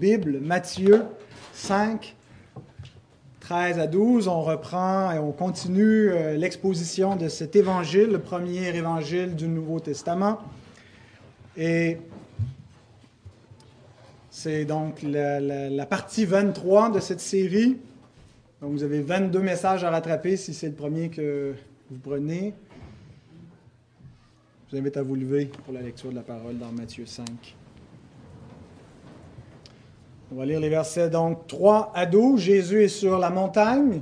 Bibles, Matthieu 5, 13 à 12. On reprend et on continue euh, l'exposition de cet évangile, le premier évangile du Nouveau Testament. Et c'est donc la, la, partie 23 de cette série. Donc vous avez 22 messages à rattraper si c'est le premier que vous prenez. Je vous invite à vous lever pour la lecture de la parole dans Matthieu 5. On va lire les versets donc 3 à 12. Jésus est sur la montagne,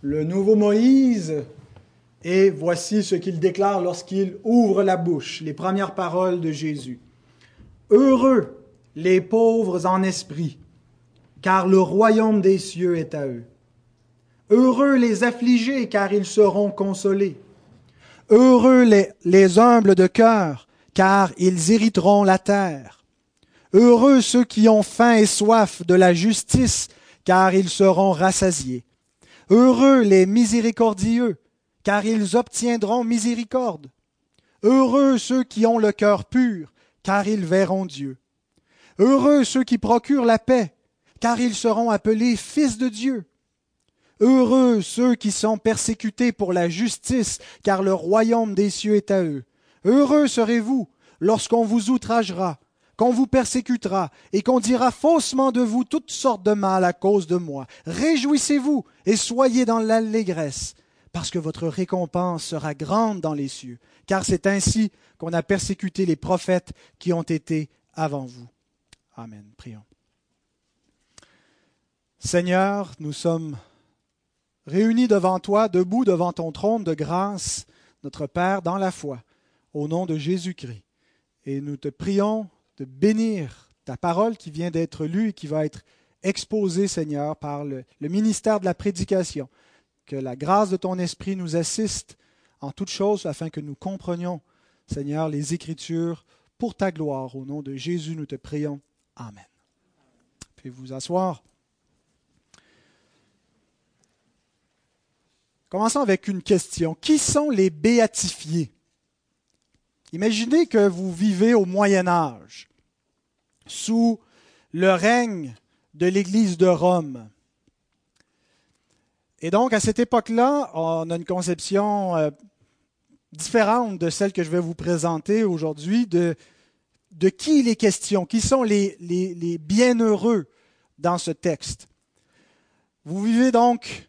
le nouveau Moïse, et voici ce qu'il déclare lorsqu'il ouvre la bouche, les premières paroles de Jésus. Heureux les pauvres en esprit, car le royaume des cieux est à eux. Heureux les affligés, car ils seront consolés. Heureux les, les humbles de cœur, car ils hériteront la terre. Heureux ceux qui ont faim et soif de la justice, car ils seront rassasiés. Heureux les miséricordieux, car ils obtiendront miséricorde. Heureux ceux qui ont le cœur pur, car ils verront Dieu. Heureux ceux qui procurent la paix, car ils seront appelés fils de Dieu. Heureux ceux qui sont persécutés pour la justice, car le royaume des cieux est à eux. Heureux serez-vous lorsqu'on vous outragera, qu'on vous persécutera et qu'on dira faussement de vous toutes sortes de mal à cause de moi. Réjouissez-vous et soyez dans l'allégresse, parce que votre récompense sera grande dans les cieux, car c'est ainsi qu'on a persécuté les prophètes qui ont été avant vous. Amen. Prions. Seigneur, nous sommes réunis devant toi, debout devant ton trône de grâce, notre Père, dans la foi, au nom de Jésus-Christ. Et nous te prions de bénir ta parole qui vient d'être lue et qui va être exposée, Seigneur, par le, ministère de la prédication. Que la grâce de ton esprit nous assiste en toutes choses afin que nous comprenions, Seigneur, les Écritures pour ta gloire. Au nom de Jésus, nous te prions. Amen. Puis vous asseoir. Commençons avec une question. Qui sont les béatifiés? Imaginez que vous vivez au Moyen Âge, sous le règne de l'Église de Rome. Et donc, à cette époque-là, on a une conception euh, différente de celle que je vais vous présenter aujourd'hui de, qui il est question, qui sont les bienheureux dans ce texte. Vous vivez donc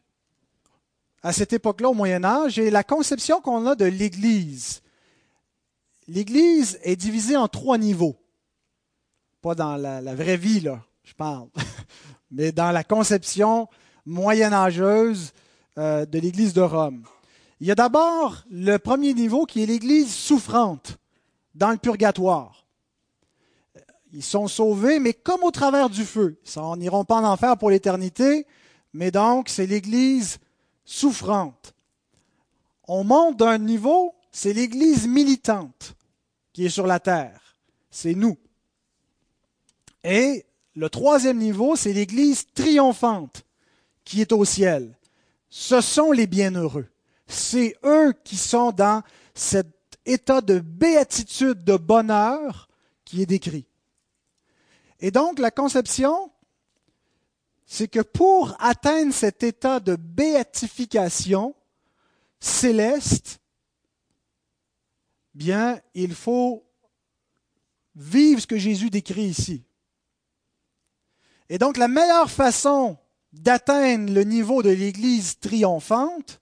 à cette époque-là, au Moyen Âge, et la conception qu'on a de l'Église l'Église est divisée en trois niveaux. Pas dans la, vraie vie, là, je parle, mais dans la conception moyenâgeuse euh, de l'Église de Rome. Il y a d'abord le premier niveau qui est l'Église souffrante dans le purgatoire. Ils sont sauvés, mais comme au travers du feu. Ils n'iront pas en enfer pour l'éternité, mais donc c'est l'Église souffrante. On monte d'un niveau c'est l'Église militante qui est sur la terre. C'est nous. Et le troisième niveau, c'est l'Église triomphante qui est au ciel. Ce sont les bienheureux. C'est eux qui sont dans cet état de béatitude, de bonheur qui est décrit. Et donc la conception, c'est que pour atteindre cet état de béatification céleste, bien, il faut vivre ce que Jésus décrit ici. Et donc, la meilleure façon d'atteindre le niveau de l'Église triomphante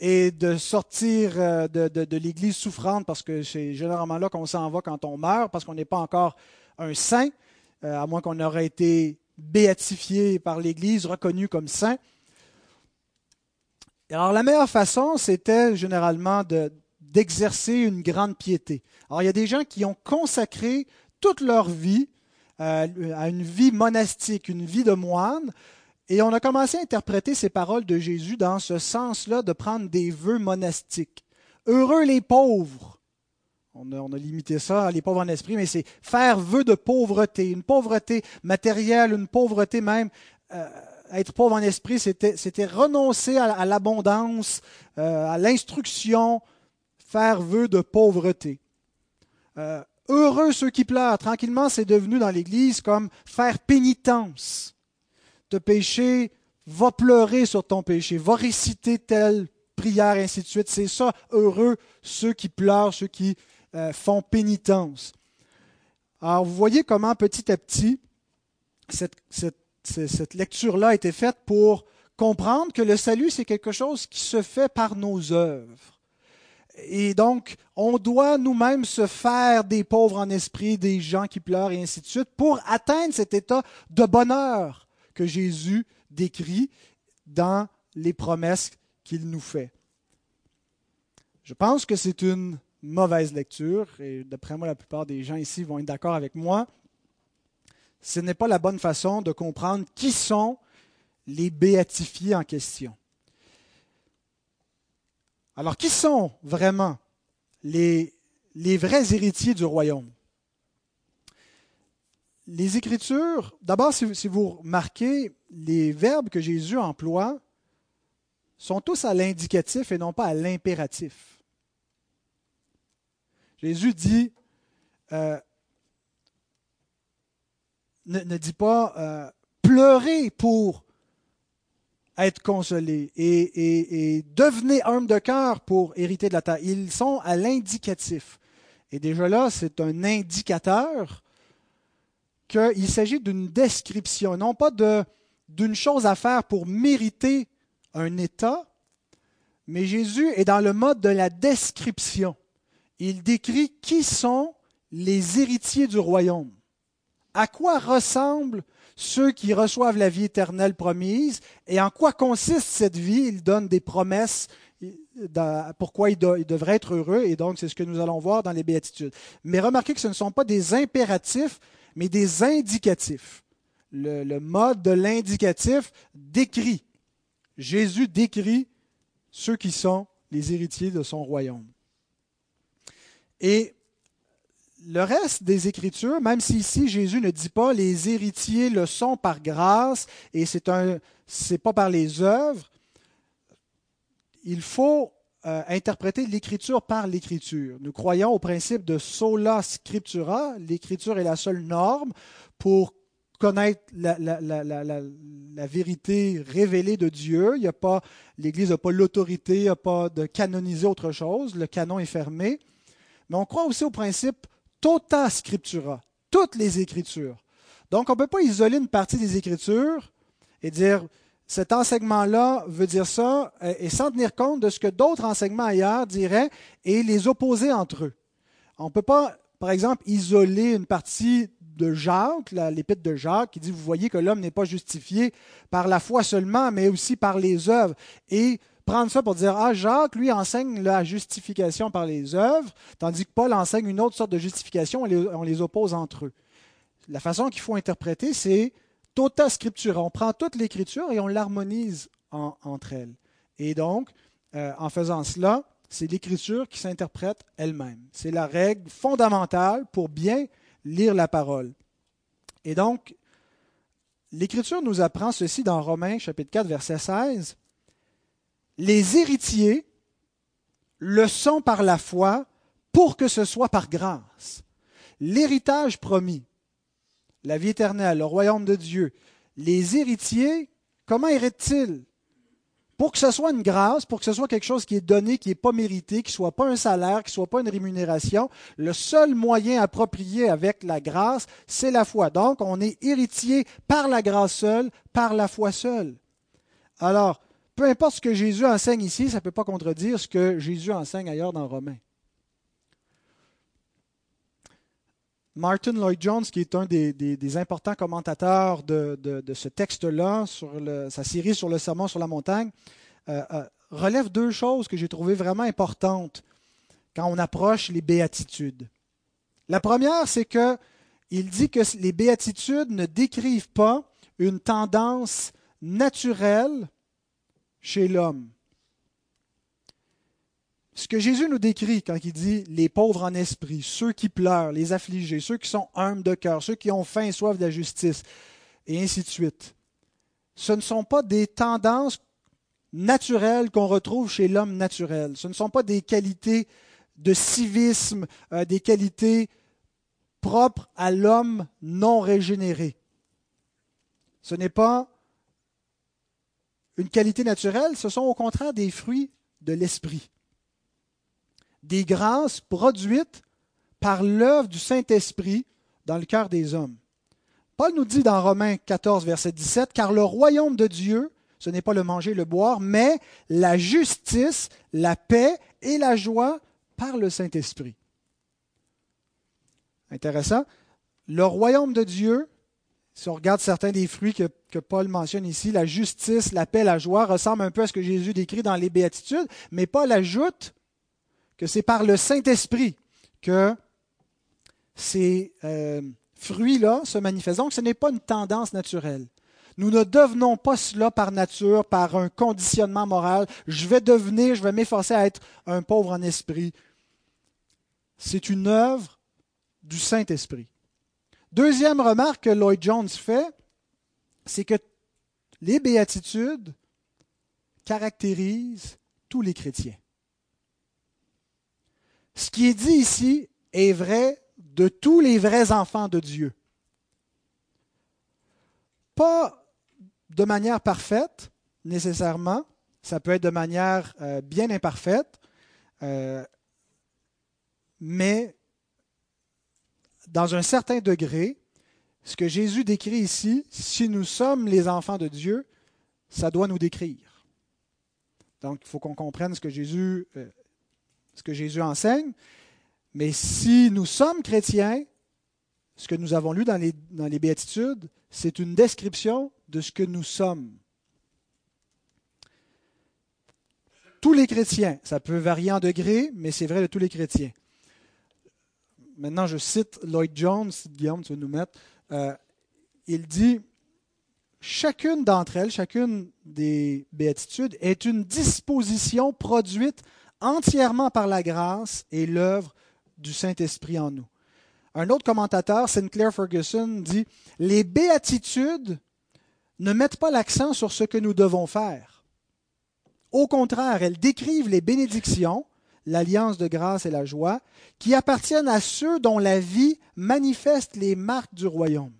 et de sortir euh, de, l'Église souffrante, parce que c'est généralement là qu'on s'en va quand on meurt, parce qu'on n'est pas encore un saint, euh, à moins qu'on aurait été béatifié par l'Église, reconnu comme saint. Alors la meilleure façon, c'était généralement de, d'exercer une grande piété. Alors il y a des gens qui ont consacré toute leur vie à une vie monastique, une vie de moine, et on a commencé à interpréter ces paroles de Jésus dans ce sens-là de prendre des vœux monastiques. Heureux les pauvres. On a, limité ça, les pauvres en esprit, mais c'est faire vœu de pauvreté, une pauvreté matérielle, une pauvreté même. Euh, être pauvre en esprit, c'était renoncer à, l'abondance, euh, à l'instruction, faire vœu de pauvreté. Euh, heureux ceux qui pleurent. Tranquillement, c'est devenu dans l'Église comme faire pénitence. De péché, va pleurer sur ton péché, va réciter telle prière, ainsi de suite. C'est ça, heureux ceux qui pleurent, ceux qui euh, font pénitence. Alors, vous voyez comment petit à petit, cette, cette lecture-là a été faite pour comprendre que le salut, c'est quelque chose qui se fait par nos œuvres. Et donc, on doit nous-mêmes se faire des pauvres en esprit, des gens qui pleurent et ainsi de suite, pour atteindre cet état de bonheur que Jésus décrit dans les promesses qu'il nous fait. Je pense que c'est une mauvaise lecture, et d'après moi, la plupart des gens ici vont être d'accord avec moi. Ce n'est pas la bonne façon de comprendre qui sont les béatifiés en question. Alors, qui sont vraiment les, vrais héritiers du royaume? Les Écritures, d'abord, si, si, vous remarquez, les verbes que Jésus emploie sont tous à l'indicatif et non pas à l'impératif. Jésus dit, euh, ne, dit pas euh, pleurez pour être consolé et, devenez homme de cœur pour hériter de la terre. Ils sont à l'indicatif. Et déjà là, c'est un indicateur qu'il s'agit d'une description, non pas d'une chose à faire pour mériter un état, mais Jésus est dans le mode de la description. Il décrit qui sont les héritiers du royaume. À quoi ressemblent ceux qui reçoivent la vie éternelle promise. Et en quoi consiste cette vie? Il donne des promesses pourquoi il, devrait être heureux, et donc c'est ce que nous allons voir dans les béatitudes. Mais remarquez que ce ne sont pas des impératifs, mais des indicatifs. Le, le mode de l'indicatif décrit. Jésus décrit ceux qui sont les héritiers de son royaume. Et le reste des Écritures, même si ici Jésus ne dit pas les héritiers le sont par grâce et c'est un c'est pas par les œuvres, il faut euh, interpréter l'Écriture par l'Écriture. Nous croyons au principe de sola scriptura. L'Écriture est la seule norme pour connaître la, vérité révélée de Dieu. Il y a pas, L'Église n'a pas l'autorité, pas de canoniser autre chose. Le canon est fermé. Mais on croit aussi au principe tota scriptura, toutes les Écritures. Donc, on ne peut pas isoler une partie des Écritures et dire cet enseignement-là veut dire ça, et sans tenir compte de ce que d'autres enseignements ailleurs diraient et les opposer entre eux. On ne peut pas, par exemple, isoler une partie de Jacques, l'épître de Jacques, qui dit, vous voyez que l'homme n'est pas justifié par la foi seulement, mais aussi par les œuvres. Et prendre ça pour dire, ah, Jacques, lui, enseigne la justification par les œuvres, tandis que Paul enseigne une autre sorte de justification, on les, oppose entre eux. La façon qu'il faut interpréter, c'est tota scriptura. On prend toute l'écriture et on l'harmonise entre elles. Et donc, euh, en faisant cela, c'est l'écriture qui s'interprète elle-même. C'est la règle fondamentale pour bien lire la parole. Et donc, l'Écriture nous apprend ceci dans Romains chapitre 4, verset 16 les héritiers le sont par la foi pour que ce soit par grâce. L'héritage promis, la vie éternelle, le royaume de Dieu, les héritiers, comment héritent-ils Pour que ce soit une grâce, pour que ce soit quelque chose qui est donné, qui n'est pas mérité, qui ne soit pas un salaire, qui ne soit pas une rémunération, le seul moyen approprié avec la grâce, c'est la foi. Donc, on est héritier par la grâce seule, par la foi seule. Alors, peu importe ce que Jésus enseigne ici, ça ne peut pas contredire ce que Jésus enseigne ailleurs dans Romains. Martin Lloyd Jones, qui est un des, importants commentateurs de, ce texte-là, sur sa série sur le sermon sur la montagne, euh, euh, relève deux choses que j'ai trouvées vraiment importantes quand on approche les béatitudes. La première, c'est que il dit que les béatitudes ne décrivent pas une tendance naturelle chez l'homme. Ce que Jésus nous décrit quand il dit les pauvres en esprit, ceux qui pleurent, les affligés, ceux qui sont humbles de cœur, ceux qui ont faim et soif de la justice, et ainsi de suite, ce ne sont pas des tendances naturelles qu'on retrouve chez l'homme naturel. Ce ne sont pas des qualités de civisme, euh, des qualités propre à l'homme non régénéré. Ce n'est pas une qualité naturelle, ce sont au contraire des fruits de l'esprit. Des grâces produites par l'œuvre du Saint-Esprit dans le cœur des hommes. Paul nous dit dans Romains 14, verset 17, car le royaume de Dieu, ce n'est pas le manger, le boire, mais la justice, la paix et la joie par le Saint-Esprit. Intéressant. Le royaume de Dieu, si on regarde certains des fruits que, Paul mentionne ici, la justice, la paix, la joie, ressemble un peu à ce que Jésus décrit dans les béatitudes, mais Paul ajoute que c'est par le Saint-Esprit que ces euh, fruits-là se manifestent. Donc ce n'est pas une tendance naturelle. Nous ne devenons pas cela par nature, par un conditionnement moral. Je vais devenir, je vais m'efforcer à être un pauvre en esprit. C'est une œuvre du Saint-Esprit. Deuxième remarque que Lloyd Jones fait, c'est que les béatitudes caractérisent tous les chrétiens. Ce qui est dit ici est vrai de tous les vrais enfants de Dieu. Pas de manière parfaite, nécessairement, ça peut être de manière euh, bien imparfaite, euh, mais dans un certain degré, ce que Jésus décrit ici, si nous sommes les enfants de Dieu, ça doit nous décrire. Donc, il faut qu'on comprenne ce que Jésus, euh, ce que Jésus enseigne. Mais si nous sommes chrétiens, ce que nous avons lu dans les, dans les béatitudes, c'est une description de ce que nous sommes. Tous les chrétiens, ça peut varier en degrés, mais c'est vrai de tous les chrétiens maintenant je cite Lloyd Jones, Guillaume, tu vas nous mettre, euh, il dit, chacune d'entre elles, chacune des béatitudes est une disposition produite entièrement par la grâce et l'œuvre du Saint-Esprit en nous. Un autre commentateur, Sinclair Ferguson, dit, les béatitudes ne mettent pas l'accent sur ce que nous devons faire. Au contraire, elles décrivent les bénédictions l'alliance de grâce et la joie, qui appartiennent à ceux dont la vie manifeste les marques du royaume.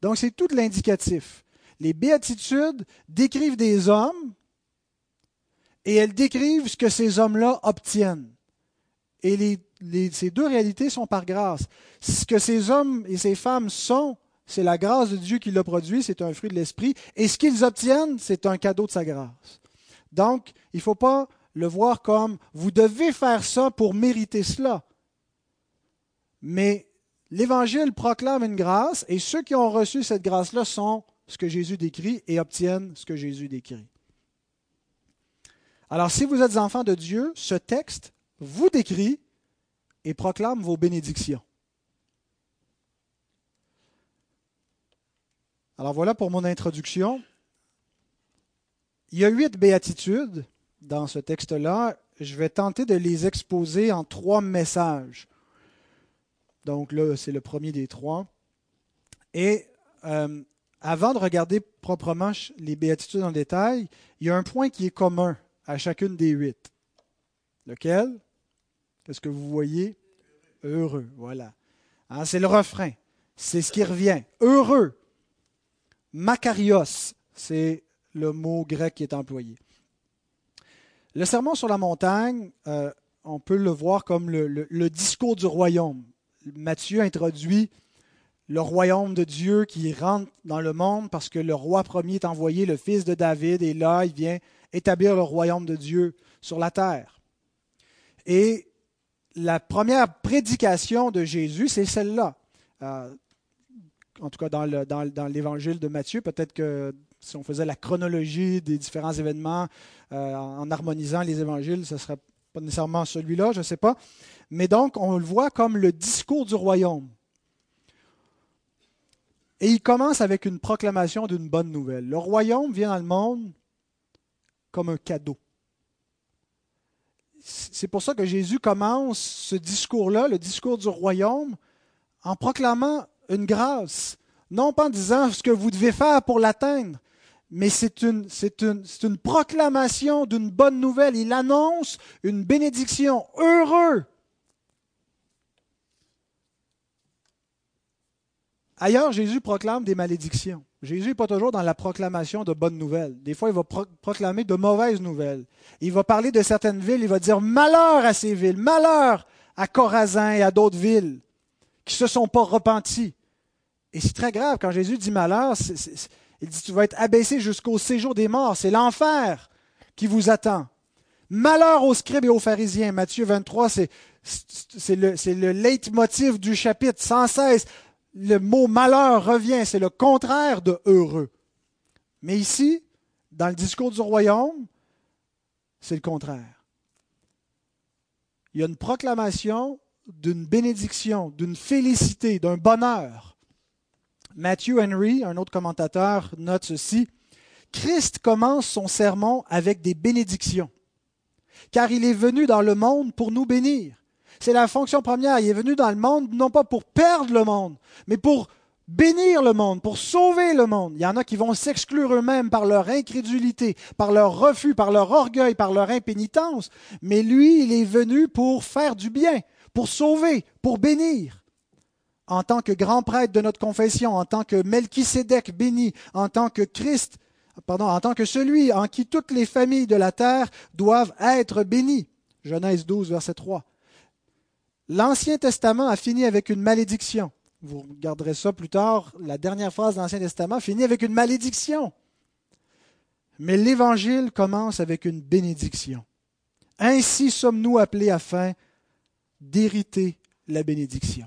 Donc c'est tout l'indicatif. Les béatitudes décrivent des hommes et elles décrivent ce que ces hommes-là obtiennent. Et ces deux réalités sont par grâce. Ce que ces hommes et ces femmes sont, c'est la grâce de Dieu qui l'a produit, c'est un fruit de l'esprit. Et ce qu'ils obtiennent, c'est un cadeau de sa grâce. Donc, il ne faut pas le voir comme vous devez faire ça pour mériter cela. Mais l'Évangile proclame une grâce et ceux qui ont reçu cette grâce-là sont ce que Jésus décrit et obtiennent ce que Jésus décrit. Alors si vous êtes enfants de Dieu, ce texte vous décrit et proclame vos bénédictions. Alors voilà pour mon introduction. Il y a huit béatitudes dans ce texte-là, je vais tenter de les exposer en trois messages. Donc là, c'est le premier des trois. Et euh, avant de regarder proprement les béatitudes en détail, il y a un point qui est commun à chacune des huit. Lequel? Qu'est-ce que vous voyez? Heureux, voilà. Hein, c'est le refrain. C'est ce qui revient. Heureux. Makarios, c'est le mot grec qui est employé. Le sermon sur la montagne, euh, on peut le voir comme le, discours du royaume. Matthieu introduit le royaume de Dieu qui rentre dans le monde parce que le roi premier est envoyé, le fils de David, et là, il vient établir le royaume de Dieu sur la terre. Et la première prédication de Jésus, c'est celle-là. Euh, en tout cas, dans l'évangile de Matthieu, peut-être que si on faisait la chronologie des différents événements euh, en harmonisant les évangiles, ce ne serait pas nécessairement celui-là, je ne sais pas. Mais donc, on le voit comme le discours du royaume. Et il commence avec une proclamation d'une bonne nouvelle. Le royaume vient dans le monde comme un cadeau. C'est pour ça que Jésus commence ce discours-là, le discours du royaume, en proclamant une grâce. Non pas en disant ce que vous devez faire pour l'atteindre, mais c'est une, proclamation d'une bonne nouvelle. Il annonce une bénédiction. Heureux. Ailleurs, Jésus proclame des malédictions. Jésus n'est pas toujours dans la proclamation de bonnes nouvelles. Des fois, il va proclamer de mauvaises nouvelles. Il va parler de certaines villes, il va dire malheur à ces villes, malheur à Corazin et à d'autres villes qui ne se sont pas repentis. Et c'est très grave quand Jésus dit malheur, il dit tu vas être abaissé jusqu'au séjour des morts, c'est l'enfer qui vous attend. Malheur aux scribes et aux pharisiens. Matthieu 23, c'est le, le leitmotiv du chapitre sans cesse le mot malheur revient, c'est le contraire de heureux. Mais ici, dans le discours du royaume, c'est le contraire. Il y a une proclamation d'une bénédiction, d'une félicité, d'un bonheur. Matthew Henry, un autre commentateur, note ceci. Christ commence son sermon avec des bénédictions, car il est venu dans le monde pour nous bénir. C'est la fonction première. Il est venu dans le monde non pas pour perdre le monde, mais pour bénir le monde, pour sauver le monde. Il y en a qui vont s'exclure eux-mêmes par leur incrédulité, par leur refus, par leur orgueil, par leur impénitence. Mais lui, il est venu pour faire du bien, pour sauver, pour bénir. En tant que grand prêtre de notre confession, en tant que Melchisédek béni, en tant que Christ, pardon, en tant que celui en qui toutes les familles de la terre doivent être bénies. Genèse 12, verset 3. L'Ancien Testament a fini avec une malédiction. Vous regarderez ça plus tard. La dernière phrase de l'Ancien Testament finit avec une malédiction. Mais l'Évangile commence avec une bénédiction. Ainsi sommes-nous appelés afin d'hériter la bénédiction.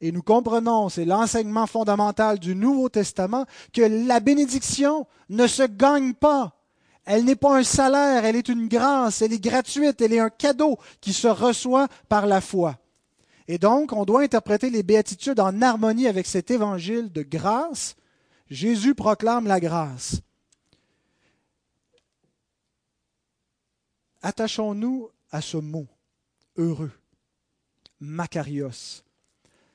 Et nous comprenons, c'est l'enseignement fondamental du Nouveau Testament, que la bénédiction ne se gagne pas. Elle n'est pas un salaire, elle est une grâce, elle est gratuite, elle est un cadeau qui se reçoit par la foi. Et donc, on doit interpréter les béatitudes en harmonie avec cet évangile de grâce. Jésus proclame la grâce. Attachons-nous à ce mot, heureux, Makarios.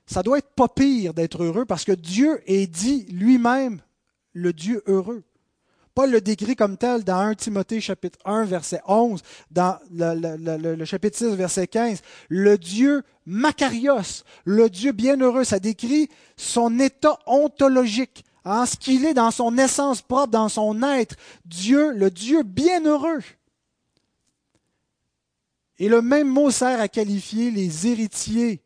Ça doit être pas pire d'être heureux parce que Dieu est dit lui-même le Dieu heureux. Paul le décrit comme tel dans 1 Timothée chapitre 1 verset 11, dans le, chapitre 6 verset 15. Le Dieu Makarios, le Dieu bienheureux, ça décrit son état ontologique, en hein, ce qu'il est dans son essence propre, dans son être. Dieu, le Dieu bienheureux. Et le même mot sert à qualifier les héritiers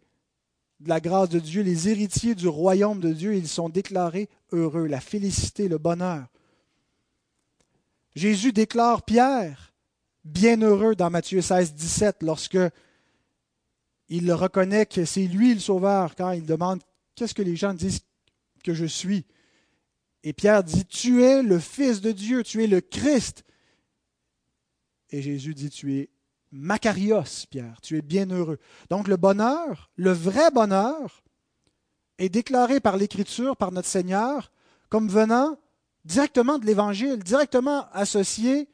de la grâce de Dieu, les héritiers du royaume de Dieu. Ils sont déclarés heureux, la félicité, le bonheur. Jésus déclare Pierre bienheureux dans Matthieu 16, 17 lorsque il reconnaît que c'est lui le sauveur quand il demande qu'est-ce que les gens disent que je suis? Et Pierre dit Tu es le Fils de Dieu, tu es le Christ. Et Jésus dit Tu es Macarios, Pierre, tu es bienheureux. Donc le bonheur, le vrai bonheur, est déclaré par l'Écriture, par notre Seigneur, comme venant directement de l'Évangile, directement associé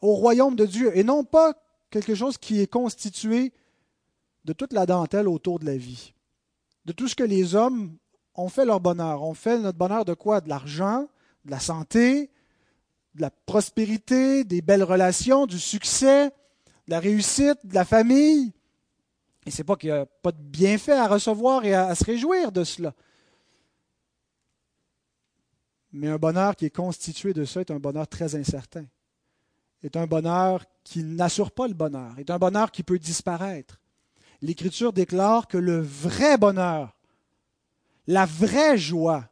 au royaume de Dieu, et non pas quelque chose qui est constitué de toute la dentelle autour de la vie, de tout ce que les hommes ont fait leur bonheur. On fait notre bonheur de quoi? De l'argent, de la santé, de la prospérité, des belles relations, du succès, de la réussite, de la famille. Et c'est pas qu'il n'y a pas de bienfait à recevoir et à se réjouir de cela. Mais un bonheur qui est constitué de ça est un bonheur très incertain. Est un bonheur qui n'assure pas le bonheur, est un bonheur qui peut disparaître. L'Écriture déclare que le vrai bonheur, la vraie joie,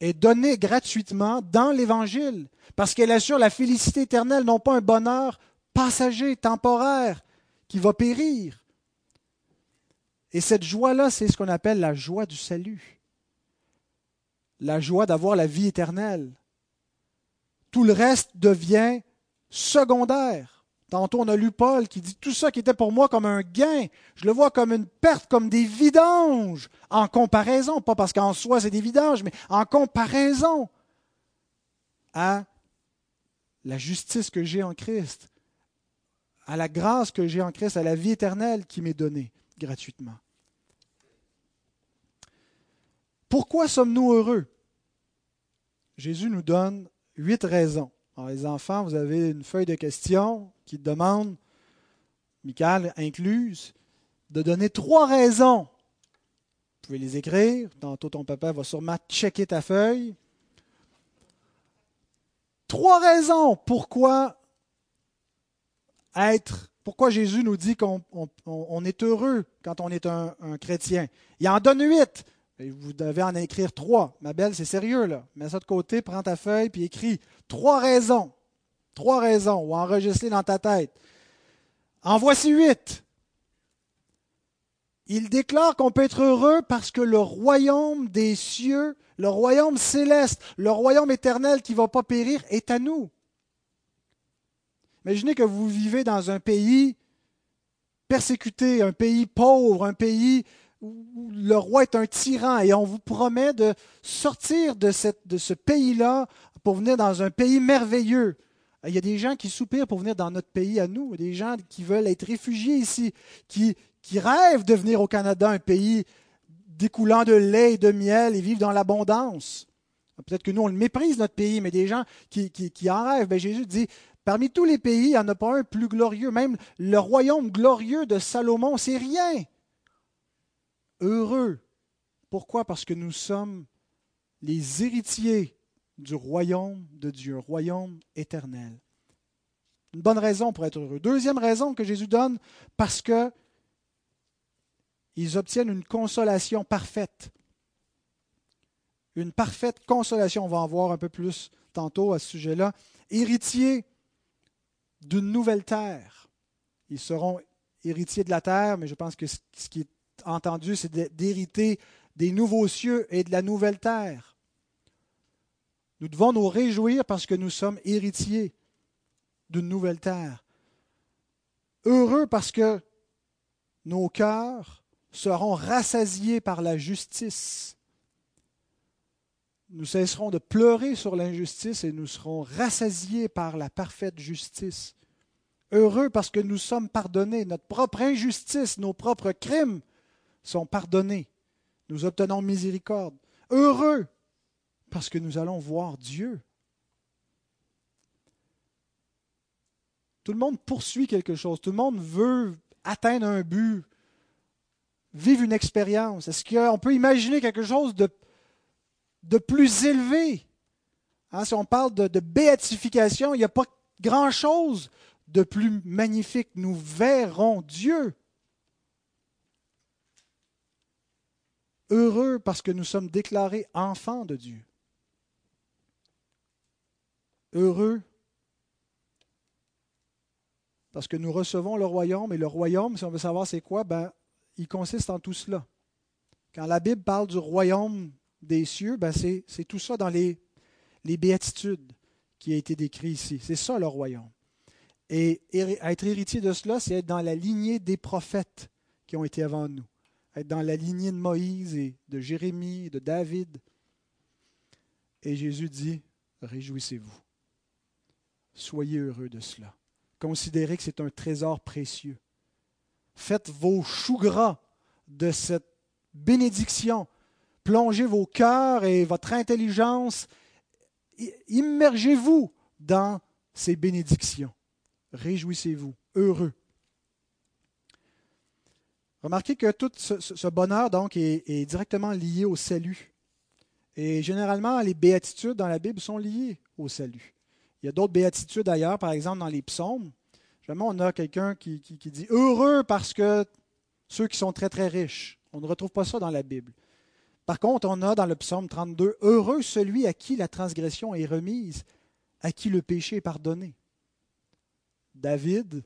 est donnée gratuitement dans l'Évangile, parce qu'elle assure la félicité éternelle, non pas un bonheur passager, temporaire, qui va périr. Et cette joie-là, c'est ce qu'on appelle la joie du salut la joie d'avoir la vie éternelle. Tout le reste devient secondaire. Tantôt, on a lu Paul qui dit tout ça qui était pour moi comme un gain, je le vois comme une perte, comme des vidanges, en comparaison, pas parce qu'en soi c'est des vidanges, mais en comparaison à la justice que j'ai en Christ, à la grâce que j'ai en Christ, à la vie éternelle qui m'est donnée gratuitement. Pourquoi sommes-nous heureux? Jésus nous donne huit raisons. Alors, les enfants, vous avez une feuille de questions qui demande, Michael incluse, de donner trois raisons pouvez les écrire. Tantôt, ton papa va sûrement checker ta feuille. Trois raisons pourquoi être, pourquoi Jésus nous dit qu'on est heureux quand on est un, chrétien? Il en donne huit. Vous devez en écrire trois. Ma belle, c'est sérieux, là. Mets ça de côté, prends ta feuille, puis écris trois raisons. Trois raisons, ou enregistre dans ta tête. En voici huit. Il déclare qu'on peut être heureux parce que le royaume des cieux, le royaume céleste, le royaume éternel qui ne va pas périr est à nous. Imaginez que vous vivez dans un pays persécuté, un pays pauvre, un pays où le roi est un tyran et on vous promet de sortir de, ce pays-là pour venir dans un pays merveilleux. Il y a des gens qui soupirent pour venir dans notre pays à nous, des gens qui veulent être réfugiés ici, qui, rêvent de venir au Canada, un pays découlant de lait et de miel et vivre dans l'abondance. Peut-être que nous, on le méprise, notre pays, mais des gens qui, qui, en rêvent. Ben, Jésus dit, parmi tous les pays, il n'y en a pas un plus glorieux. Même le royaume glorieux de Salomon, c'est rien. Heureux. Pourquoi? Parce que nous sommes les héritiers du royaume de Dieu, royaume éternel. Une bonne raison pour être heureux. Deuxième raison que Jésus donne, parce que ils obtiennent une consolation parfaite. Une parfaite consolation. On va en voir un peu plus tantôt à ce sujet-là. Héritiers d'une nouvelle terre. Ils seront héritiers de la terre, mais je pense que ce qui est entendu, c'est d'hériter des nouveaux cieux et de la nouvelle terre. Nous devons nous réjouir parce que nous sommes héritiers d'une nouvelle terre. Heureux parce que nos cœurs seront rassasiés par la justice. Nous cesserons de pleurer sur l'injustice et nous serons rassasiés par la parfaite justice. Heureux parce que nous sommes pardonnés. Notre propre injustice, nos propres crimes sont pardonnés. Nous obtenons miséricorde. Heureux parce que nous allons voir Dieu. Tout le monde poursuit quelque chose. Tout le monde veut atteindre un but, vivre une expérience? Est-ce qu'on peut imaginer quelque chose de, de plus élevé? Hein, si on parle de, béatification, il n'y a pas grand-chose de plus magnifique. Nous verrons Dieu. Heureux parce que nous sommes déclarés enfants de Dieu. Heureux parce que nous recevons le royaume, et le royaume, si on veut savoir c'est quoi, ben, il consiste en tout cela. Quand la Bible parle du royaume des cieux, ben c'est, tout ça dans les, les béatitudes qui a été décrit ici. C'est ça le royaume. Et être héritier de cela, c'est être dans la lignée des prophètes qui ont été avant nous. Être dans la lignée de Moïse et de Jérémie, de David. Et Jésus dit, réjouissez-vous. Soyez heureux de cela. Considérez que c'est un trésor précieux. Faites vos choux gras de cette bénédiction. Plongez vos cœurs et votre intelligence. Immergez-vous dans ces bénédictions. Réjouissez-vous, heureux. Remarquez que tout ce, bonheur donc est, est, directement lié au salut. Et généralement, les béatitudes dans la Bible sont liées au salut. Il y a d'autres béatitudes ailleurs, par exemple dans les psaumes. Jamais on a quelqu'un qui, dit heureux parce que ceux qui sont très très riches. On ne retrouve pas ça dans la Bible. Par contre, on a dans le psaume 32 Heureux celui à qui la transgression est remise, à qui le péché est pardonné. David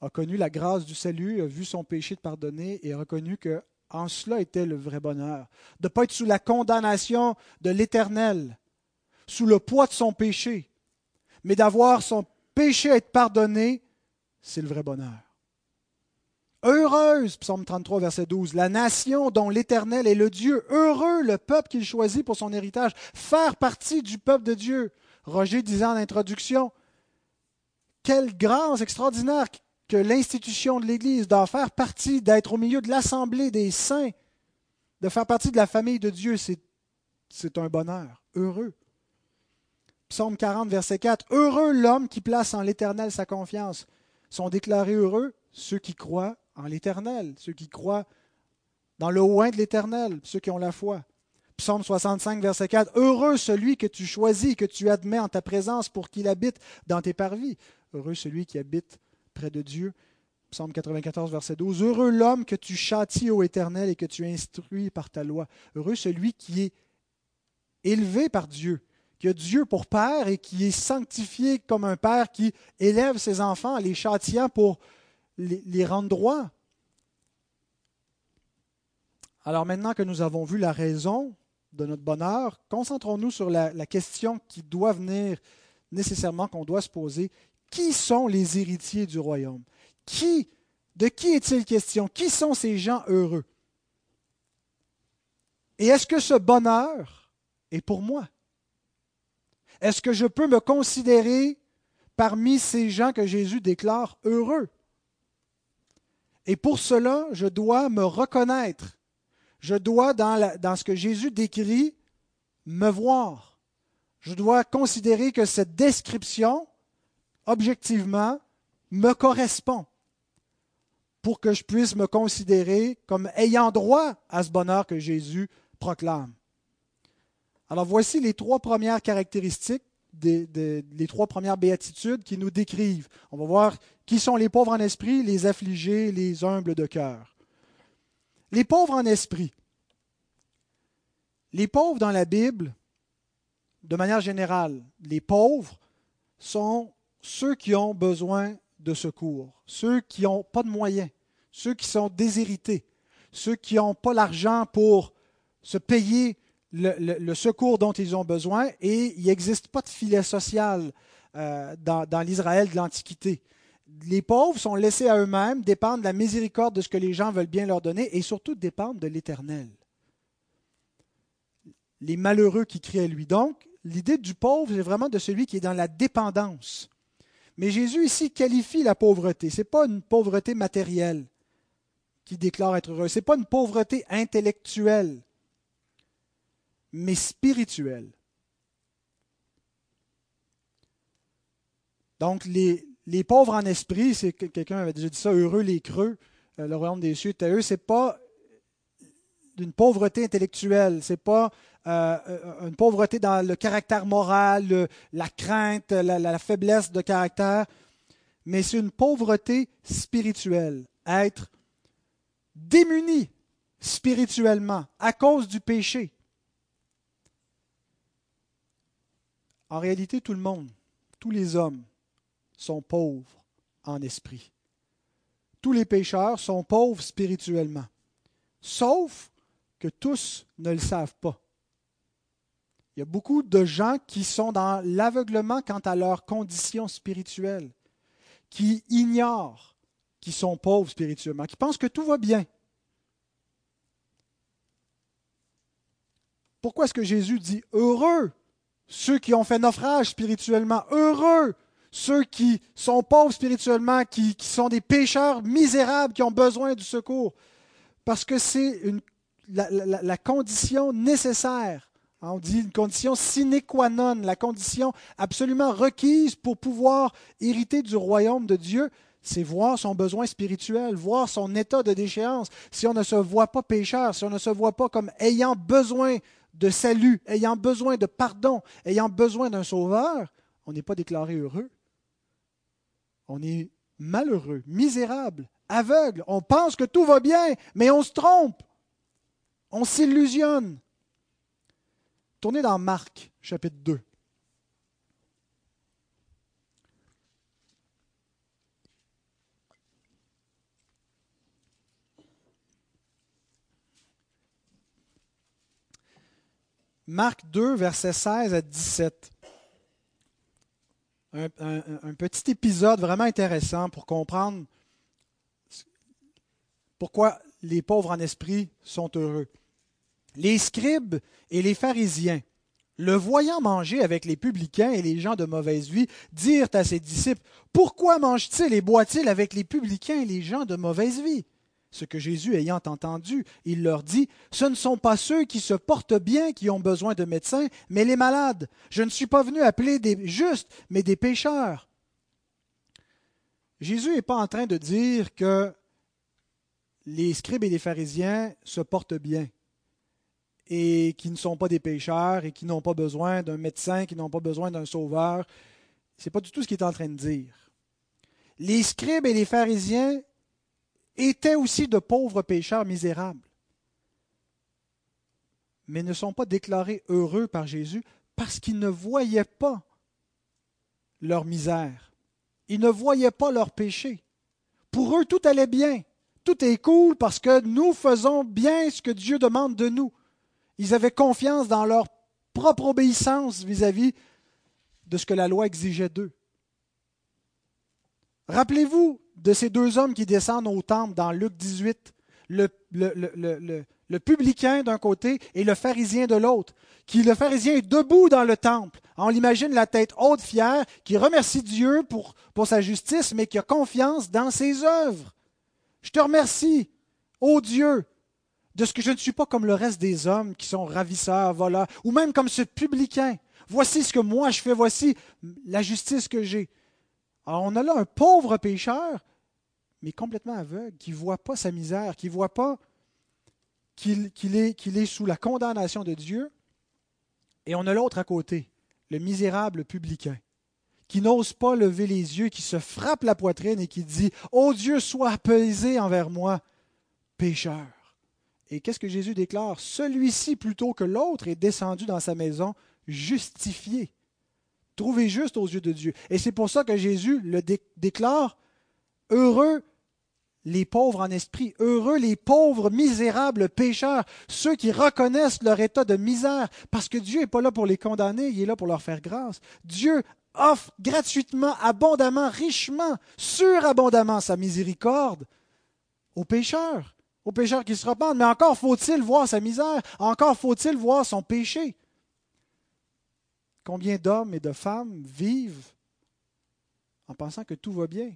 a connu la grâce du salut, a vu son péché de pardonner et a reconnu que en cela était le vrai bonheur. De ne pas être sous la condamnation de l'Éternel, sous le poids de son péché, mais d'avoir son péché à être pardonné c'est le vrai bonheur. Heureuse, psaume 33, verset 12, la nation dont l'Éternel est le Dieu. Heureux le peuple qu'il choisit pour son héritage. Faire partie du peuple de Dieu. Roger disait en introduction, quelle grâce extraordinaire que l'institution de l'Église d'en faire partie, d'être au milieu de l'assemblée des saints, de faire partie de la famille de Dieu, c'est un bonheur. Heureux. Psaume 40, verset 4, Heureux l'homme qui place en l'Éternel sa confiance sont déclarés heureux ceux qui croient en l'Éternel, ceux qui croient dans le oin de l'Éternel, ceux qui ont la foi. Psaume 65, verset 4. Heureux celui que tu choisis, que tu admets en ta présence pour qu'il habite dans tes parvis. Heureux celui qui habite près de Dieu. Psaume 94, verset 12. Heureux l'homme que tu châties, ô Éternel, et que tu instruis par ta loi. Heureux celui qui est élevé par Dieu, qui a Dieu pour Père et qui est sanctifié comme un Père qui élève ses enfants, les châtiant pour les, rendre droits. Alors maintenant que nous avons vu la raison de notre bonheur, concentrons-nous sur la, la question qui doit venir nécessairement, qu'on doit se poser. Qui sont les héritiers du royaume? Qui, de qui est-il question? Qui sont ces gens heureux? Et est-ce que ce bonheur est pour moi? Est-ce que je peux me considérer parmi ces gens que Jésus déclare heureux? Et pour cela, je dois me reconnaître. Je dois, dans, ce que Jésus décrit, me voir. Je dois considérer que cette description, objectivement, me correspond pour que je puisse me considérer comme ayant droit à ce bonheur que Jésus proclame. Alors voici les trois premières caractéristiques, des, les trois premières béatitudes qui nous décrivent. On va voir qui sont les pauvres en esprit, les affligés, les humbles de cœur. Les pauvres en esprit. Les pauvres dans la Bible, de manière générale, les pauvres sont ceux qui ont besoin de secours, ceux qui n'ont pas de moyens, ceux qui sont déshérités, ceux qui n'ont pas l'argent pour se payer le, secours dont ils ont besoin et il n'existe pas de filet social euh, dans, dans l'Israël de l'Antiquité. Les pauvres sont laissés à eux-mêmes, dépendent de la miséricorde de ce que les gens veulent bien leur donner et surtout dépendent de l'Éternel. Les malheureux qui crient à lui. Donc, l'idée du pauvre, c'est vraiment de celui qui est dans la dépendance. Mais Jésus ici qualifie la pauvreté. Ce n'est pas une pauvreté matérielle qui déclare être heureux. Ce n'est pas une pauvreté intellectuelle, mais spirituelle. Donc, les, les pauvres en esprit, c'est quelqu'un avait déjà dit ça, heureux les creux, euh, le royaume des cieux est à eux. C'est pas d'une pauvreté intellectuelle, c'est pas euh, une pauvreté dans le caractère moral, la crainte, la, faiblesse de caractère, mais c'est une pauvreté spirituelle. Être démuni spirituellement à cause du péché. En réalité, tout le monde, tous les hommes sont pauvres en esprit. Tous les pécheurs sont pauvres spirituellement. Sauf que tous ne le savent pas. Il y a beaucoup de gens qui sont dans l'aveuglement quant à leur condition spirituelle, qui ignorent qu'ils sont pauvres spirituellement, qui pensent que tout va bien. Pourquoi est-ce que Jésus dit heureux ceux qui ont fait naufrage spirituellement, heureux ceux qui sont pauvres spirituellement, qui, sont des pécheurs misérables, qui ont besoin du secours, parce que c'est la, la condition nécessaire on dit une condition sine qua non, la condition absolument requise pour pouvoir hériter du royaume de Dieu, c'est voir son besoin spirituel, voir son état de déchéance. Si on ne se voit pas pécheur, si on ne se voit pas comme ayant besoin de salut, ayant besoin de pardon, ayant besoin d'un sauveur, on n'est pas déclaré heureux. On est malheureux, misérable, aveugle. On pense que tout va bien, mais on se trompe. On s'illusionne. Tournez dans Marc, chapitre 2. Marc 2, versets 16 à 17. Un, petit épisode vraiment intéressant pour comprendre pourquoi les pauvres en esprit sont heureux. Les scribes et les pharisiens, le voyant manger avec les publicains et les gens de mauvaise vie, dirent à ses disciples, Pourquoi mange-t-il et boit-il avec les publicains et les gens de mauvaise vie? Ce que Jésus ayant entendu, il leur dit, Ce ne sont pas ceux qui se portent bien qui ont besoin de médecins, mais les malades. Je ne suis pas venu appeler des justes, mais des pécheurs. Jésus n'est pas en train de dire que les scribes et les pharisiens se portent bien et qui ne sont pas des pécheurs et qui n'ont pas besoin d'un médecin, qui n'ont pas besoin d'un sauveur. Ce n'est pas du tout ce qu'il est en train de dire. Les scribes et les pharisiens étaient aussi de pauvres pécheurs misérables, mais ne sont pas déclarés heureux par Jésus parce qu'ils ne voyaient pas leur misère. Ils ne voyaient pas leur péché. Pour eux, tout allait bien. Tout est cool parce que nous faisons bien ce que Dieu demande de nous. Ils avaient confiance dans leur propre obéissance vis-à-vis de ce que la loi exigeait d'eux. Rappelez-vous de ces deux hommes qui descendent au temple dans Luc 18, le, publicain d'un côté et le pharisien de l'autre, qui le pharisien est debout dans le temple. On l'imagine la tête haute, fière, qui remercie Dieu pour, pour sa justice, mais qui a confiance dans ses œuvres. Je te remercie, ô Dieu, de ce que je ne suis pas comme le reste des hommes qui sont ravisseurs, voleurs, ou même comme ce publicain. Voici ce que moi je fais, voici la justice que j'ai. Alors on a là un pauvre pécheur, mais complètement aveugle, qui ne voit pas sa misère, qui ne voit pas qu'il est, sous la condamnation de Dieu. Et on a l'autre à côté, le misérable publicain, qui n'ose pas lever les yeux, qui se frappe la poitrine et qui dit Ô oh Dieu, sois apaisé envers moi, pécheur. Et qu'est-ce que Jésus déclare Celui-ci, plutôt que l'autre, est descendu dans sa maison justifié, trouvé juste aux yeux de Dieu. Et c'est pour ça que Jésus le déclare Heureux les pauvres en esprit, heureux les pauvres misérables pécheurs, ceux qui reconnaissent leur état de misère, parce que Dieu n'est pas là pour les condamner, il est là pour leur faire grâce. Dieu offre gratuitement, abondamment, richement, surabondamment sa miséricorde aux pécheurs, aux pécheurs qui se repentent. Mais encore faut-il voir sa misère, encore faut-il voir son péché. Combien d'hommes et de femmes vivent en pensant que tout va bien?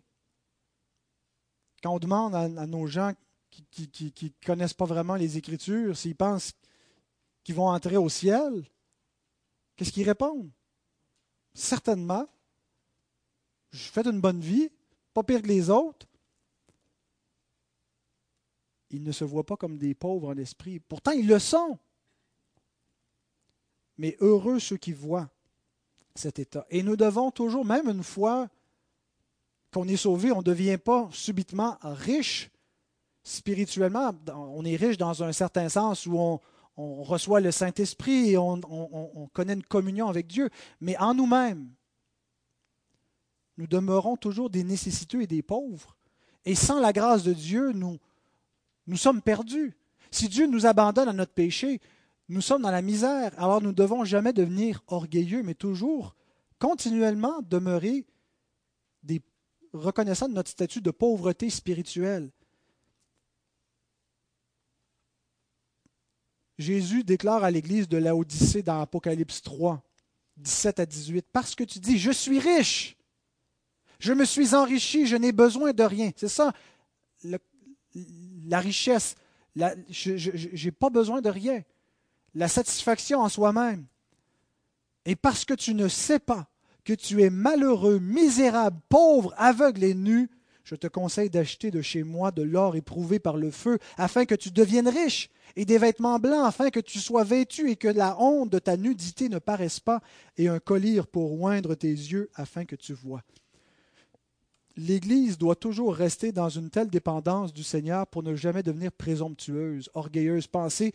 Quand on demande à, nos gens qui ne connaissent pas vraiment les Écritures s'ils pensent qu'ils vont entrer au ciel, qu'est-ce qu'ils répondent? Certainement. Je fais une bonne vie, pas pire que les autres. Ils ne se voient pas comme des pauvres en esprit. Pourtant, ils le sont. Mais heureux ceux qui voient cet état. Et nous devons toujours, même une fois qu'on est sauvé, on ne devient pas subitement riche spirituellement. On est riche dans un certain sens où on, reçoit le Saint-Esprit et on, on, connaît une communion avec Dieu. Mais en nous-mêmes, nous demeurons toujours des nécessiteux et des pauvres. Et sans la grâce de Dieu, nous, nous sommes perdus. Si Dieu nous abandonne à notre péché, nous sommes dans la misère. Alors nous ne devons jamais devenir orgueilleux, mais toujours continuellement demeurer reconnaissant notre statut de pauvreté spirituelle. Jésus déclare à l'église de Laodicée dans Apocalypse 3, 17 à 18, Parce que tu dis, je suis riche, je me suis enrichi, je n'ai besoin de rien. C'est ça, la richesse. je n'ai pas besoin de rien. La satisfaction en soi-même. Et parce que tu ne sais pas que tu es malheureux, misérable, pauvre, aveugle et nu, je te conseille d'acheter de chez moi de l'or éprouvé par le feu, afin que tu deviennes riche, et des vêtements blancs, afin que tu sois vêtu et que la honte de ta nudité ne paraisse pas, et un collier pour oindre tes yeux, afin que tu vois. L'Église doit toujours rester dans une telle dépendance du Seigneur pour ne jamais devenir présomptueuse, orgueilleuse, penser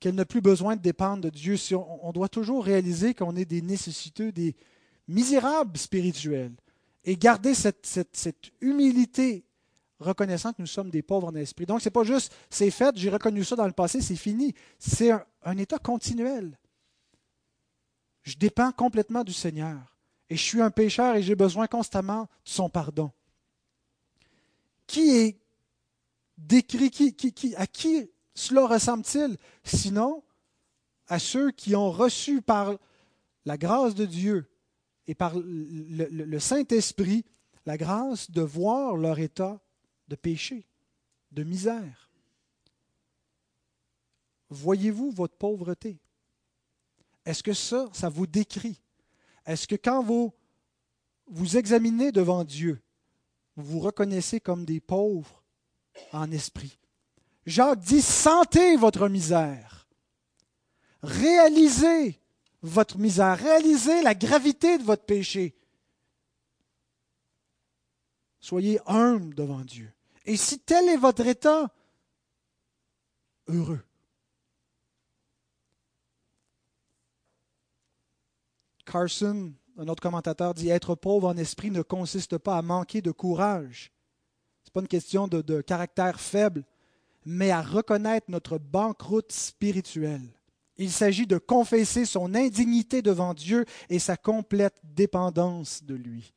qu'elle n'a plus besoin de dépendre de Dieu. On, on doit toujours réaliser qu'on est des nécessiteux, des, misérable spirituel et garder cette, humilité, reconnaissant que nous sommes des pauvres en esprit. Donc, ce n'est pas juste c'est fait, j'ai reconnu ça dans le passé, c'est fini. C'est un, état continuel. Je dépends complètement du Seigneur. Et je suis un pécheur et j'ai besoin constamment de son pardon. Qui est décrit, qui, qui, à qui cela ressemble-t-il? Sinon, à ceux qui ont reçu par la grâce de Dieu et par le, Saint-Esprit la grâce de voir leur état de péché, de misère. Voyez-vous votre pauvreté? Est-ce que ça, ça vous décrit? Est-ce que quand vous vous examinez devant Dieu, vous vous reconnaissez comme des pauvres en esprit? Jacques dit, sentez votre misère. Réalisez votre misère. Réalisez la gravité de votre péché. Soyez humble devant Dieu. Et si tel est votre état, heureux. Carson, un autre commentateur, dit Être pauvre en esprit ne consiste pas à manquer de courage. Ce n'est pas une question de, de caractère faible, mais à reconnaître notre banqueroute spirituelle. Il s'agit de confesser son indignité devant Dieu et sa complète dépendance de lui.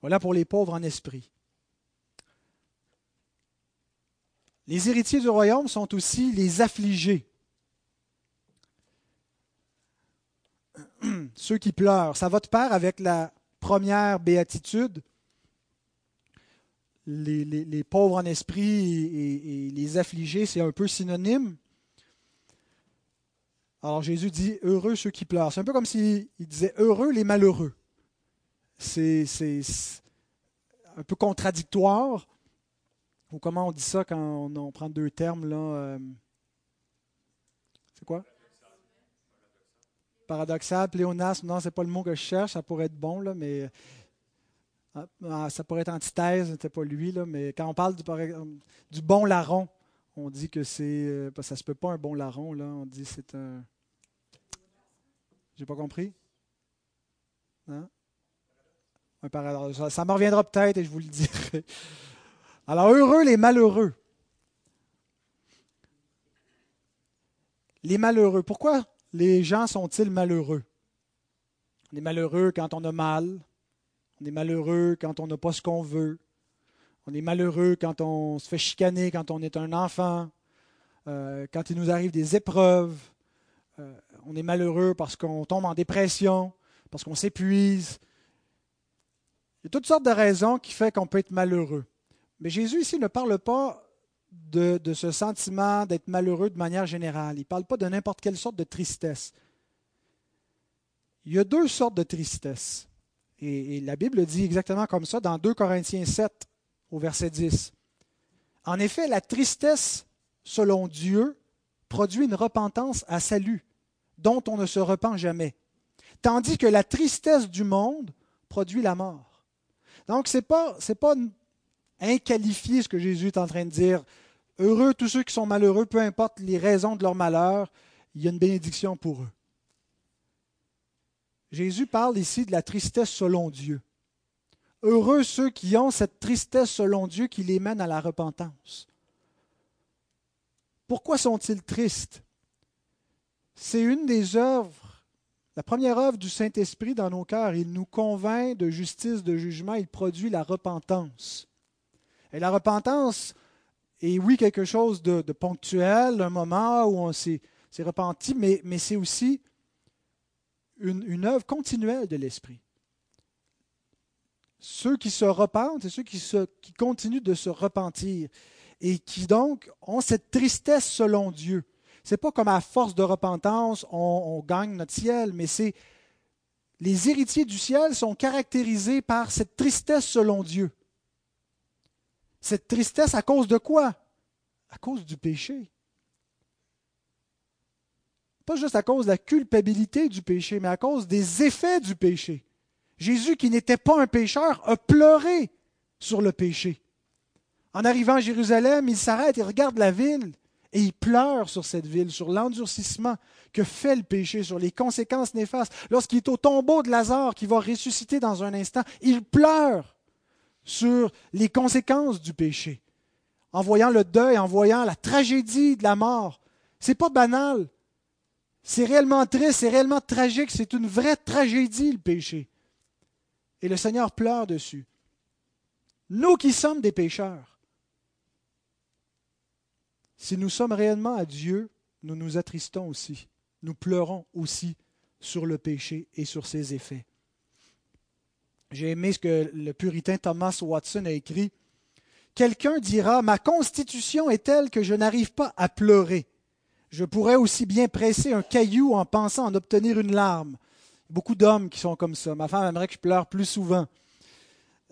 Voilà pour les pauvres en esprit. Les héritiers du royaume sont aussi les affligés. Ceux qui pleurent. Ça va de pair avec la première béatitude. Les, pauvres en esprit et, les affligés, c'est un peu synonyme. Alors Jésus dit heureux ceux qui pleurent. C'est un peu comme s'il disait heureux les malheureux. C'est un peu contradictoire. Ou comment on dit ça quand on, prend deux termes là euh, C'est quoi? Paradoxal, pléonasme, non, c'est pas le mot que je cherche, ça pourrait être bon, là, mais ah, ah, ça pourrait être antithèse, c'était pas lui, mais quand on parle du, du bon larron, on dit que c'est. Euh, ça se peut pas un bon larron, là, on dit c'est un. J'ai pas compris? Hein? Ça, ça me reviendra peut-être et je vous le dirai. Alors, heureux les malheureux. Les malheureux. Pourquoi les gens sont-ils malheureux? On est malheureux quand on a mal. On est malheureux quand on n'a pas ce qu'on veut. On est malheureux quand on se fait chicaner, quand on est un enfant, euh, quand il nous arrive des épreuves. Euh, on est malheureux parce qu'on tombe en dépression, parce qu'on s'épuise. Il y a toutes sortes de raisons qui font qu'on peut être malheureux. Mais Jésus ici ne parle pas de, ce sentiment d'être malheureux de manière générale. Il ne parle pas de n'importe quelle sorte de tristesse. Il y a deux sortes de tristesse. Et, la Bible dit exactement comme ça dans 2 Corinthiens 7 au verset 10. En effet, la tristesse, selon Dieu, produit une repentance à salut, dont on ne se repent jamais, tandis que la tristesse du monde produit la mort. Donc, ce n'est pas inqualifié ce que Jésus est en train de dire. Heureux tous ceux qui sont malheureux, peu importe les raisons de leur malheur, il y a une bénédiction pour eux. Jésus parle ici de la tristesse selon Dieu. Heureux ceux qui ont cette tristesse selon Dieu qui les mène à la repentance. Pourquoi sont-ils tristes? C'est une des œuvres, la première œuvre du Saint-Esprit dans nos cœurs. Il nous convainc de justice, de jugement, il produit la repentance. Et la repentance est, oui, quelque chose de, ponctuel, un moment où on s'est repenti, mais, mais c'est aussi une, œuvre continuelle de l'Esprit. Ceux qui se repentent et ceux qui, continuent de se repentir et qui donc ont cette tristesse selon Dieu. Ce n'est pas comme à force de repentance, on gagne notre ciel, mais c'est les héritiers du ciel sont caractérisés par cette tristesse selon Dieu. Cette tristesse à cause de quoi? À cause du péché. Pas juste à cause de la culpabilité du péché, mais à cause des effets du péché. Jésus, qui n'était pas un pécheur, a pleuré sur le péché. En arrivant à Jérusalem, il s'arrête et regarde la ville et il pleure sur cette ville, sur l'endurcissement que fait le péché, sur les conséquences néfastes. Lorsqu'il est au tombeau de Lazare qui va ressusciter dans un instant, il pleure sur les conséquences du péché, en voyant le deuil, en voyant la tragédie de la mort. C'est pas banal. C'est réellement triste, c'est réellement tragique, c'est une vraie tragédie le péché. Et le Seigneur pleure dessus. Nous qui sommes des pécheurs, si nous sommes réellement à Dieu, nous nous attristons aussi. Nous pleurons aussi sur le péché et sur ses effets. J'ai aimé ce que le puritain Thomas Watson a écrit. Quelqu'un dira, ma constitution est telle que je n'arrive pas à pleurer. Je pourrais aussi bien presser un caillou en pensant en obtenir une larme. Beaucoup d'hommes qui sont comme ça. Ma femme aimerait que je pleure plus souvent.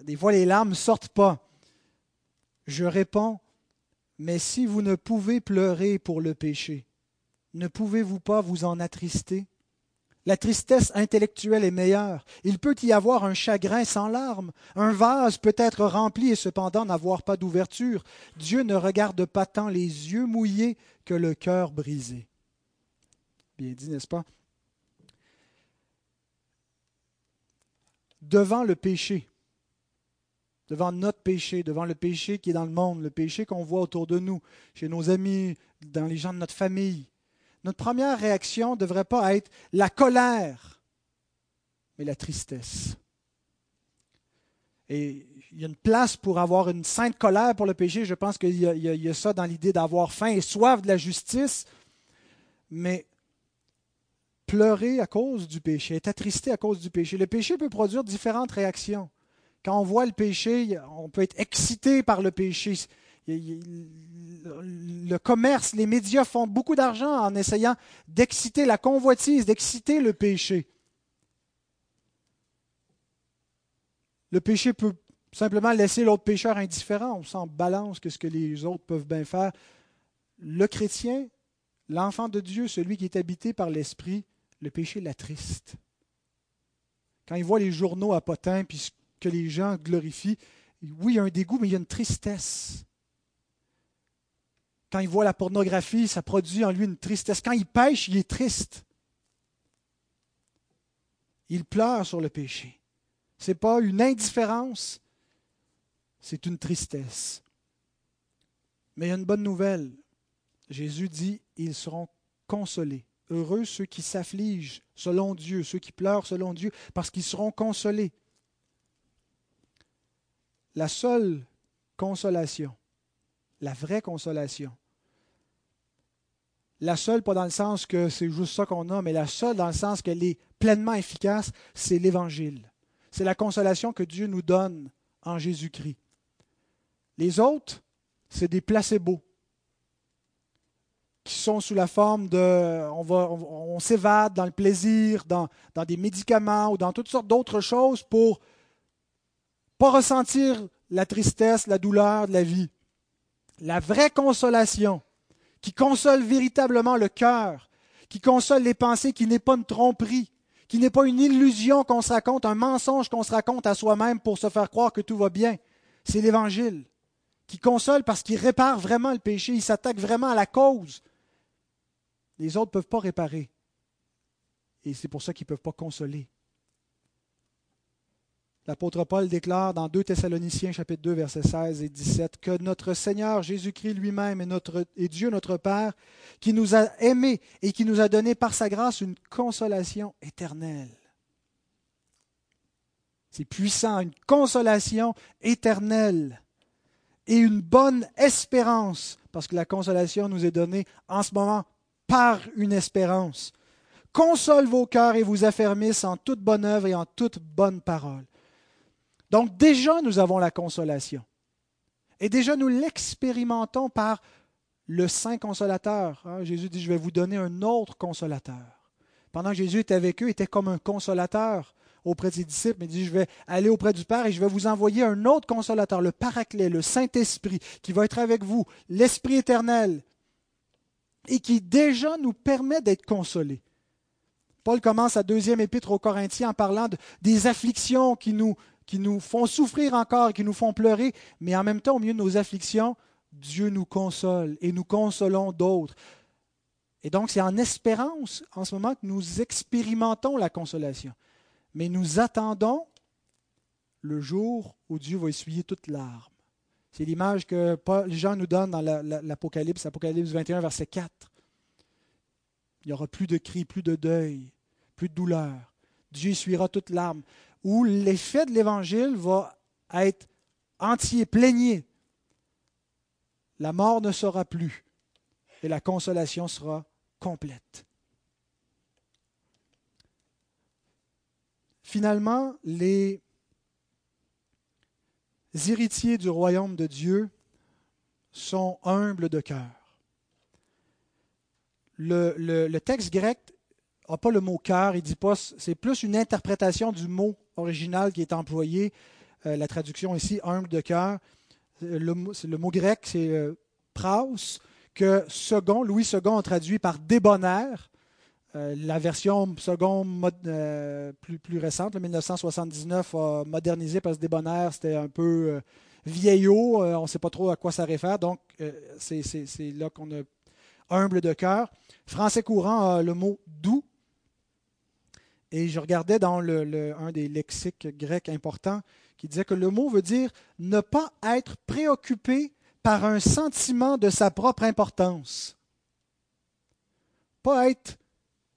Des fois, les larmes ne sortent pas. Je réponds, mais si vous ne pouvez pleurer pour le péché, ne pouvez-vous pas vous en attrister? La tristesse intellectuelle est meilleure. Il peut y avoir un chagrin sans larmes. Un vase peut être rempli et cependant n'avoir pas d'ouverture. Dieu ne regarde pas tant les yeux mouillés le cœur brisé. Bien dit, n'est-ce pas? Devant le péché, devant notre péché, devant le péché qui est dans le monde, le péché qu'on voit autour de nous, chez nos amis, dans les gens de notre famille. Notre première réaction ne devrait pas être la colère, mais la tristesse. Et il y a une place pour avoir une sainte colère pour le péché. Je pense qu'il y, a ça dans l'idée d'avoir faim et soif de la justice. Mais pleurer à cause du péché, être attristé à cause du péché. Le péché peut produire différentes réactions. Quand on voit le péché, on peut être excité par le péché. Le commerce, les médias font beaucoup d'argent en essayant d'exciter la convoitise, d'exciter le péché. Le péché peut simplement laisser l'autre pécheur indifférent. On s'en balance que ce que les autres peuvent bien faire. Le chrétien, l'enfant de Dieu, celui qui est habité par l'Esprit, le péché l'attriste. Quand il voit les journaux à potin, puis que les gens glorifient. Oui, il y a un dégoût, mais il y a une tristesse. Quand il voit la pornographie, ça produit en lui une tristesse. Quand il pêche, il est triste. Il pleure sur le péché. Ce n'est pas une indifférence, c'est une tristesse. Mais il y a une bonne nouvelle. Jésus dit, ils seront consolés. Heureux ceux qui s'affligent selon Dieu, ceux qui pleurent selon Dieu, parce qu'ils seront consolés la seule consolation, la vraie consolation, la seule, pas dans le sens que c'est juste ça qu'on a, mais la seule dans le sens qu'elle est pleinement efficace, c'est l'Évangile. C'est la consolation que Dieu nous donne en Jésus-Christ. Les autres, c'est des placebos qui sont sous la forme de, on, va, on, s'évade dans le plaisir, dans, dans des médicaments ou dans toutes sortes d'autres choses pour pas ressentir la tristesse, la douleur de la vie. La vraie consolation, qui console véritablement le cœur, qui console les pensées, qui n'est pas une tromperie, qui n'est pas une illusion qu'on se raconte, un mensonge qu'on se raconte à soi-même pour se faire croire que tout va bien. C'est l'Évangile qui console parce qu'il répare vraiment le péché, il s'attaque vraiment à la cause. Les autres ne peuvent pas réparer. Et c'est pour ça qu'ils ne peuvent pas consoler. L'apôtre Paul déclare dans 2 Thessaloniciens chapitre 2 versets 16 et 17 que notre Seigneur Jésus-Christ lui-même est, est Dieu notre Père qui nous a aimés et qui nous a donné par sa grâce une consolation éternelle. C'est puissant, une consolation éternelle et une bonne espérance, parce que la consolation nous est donnée en ce moment par une espérance. Console vos cœurs et vous affermisse en toute bonne œuvre et en toute bonne parole. Donc déjà, nous avons la consolation. Et déjà, nous l'expérimentons par le Saint Consolateur. Hein, Jésus dit, je vais vous donner un autre consolateur. Pendant que Jésus était avec eux, il était comme un consolateur auprès des disciples. Il dit, je vais aller auprès du Père et je vais vous envoyer un autre consolateur, le Paraclet, le Saint-Esprit, qui va être avec vous, l'Esprit éternel, et qui déjà nous permet d'être consolés. Paul commence sa deuxième épître aux Corinthiens en parlant des afflictions qui nous qui nous font souffrir encore, qui nous font pleurer, mais en même temps, au milieu de nos afflictions, Dieu nous console et nous consolons d'autres. Et donc, c'est en espérance en ce moment que nous expérimentons la consolation. Mais nous attendons le jour où Dieu va essuyer toute larmes. C'est l'image que Jean nous donne dans l'Apocalypse, Apocalypse 21, verset 4. Il n'y aura plus de cris, plus de deuil, plus de douleur. Dieu essuiera toute larme où l'effet de l'Évangile va être entier, plénier. La mort ne sera plus et la consolation sera complète. Finalement, les héritiers du royaume de Dieu sont humbles de cœur. Le, texte grec n'a pas le mot cœur, il c'est plus une interprétation du mot original qui est employé. Euh, la traduction ici, humble de cœur, le, le mot grec, c'est euh, praus, que second, Louis II a traduit par débonnaire. Euh, la version seconde euh, plus, récente, le 1979, a modernisé parce que débonnaire, c'était un peu vieillot, on ne sait pas trop à quoi ça réfère, donc c'est là qu'on a humble de cœur. Français courant a le mot doux. Et je regardais dans un des lexiques grecs importants qui disait que le mot veut dire ne pas être préoccupé par un sentiment de sa propre importance. Pas être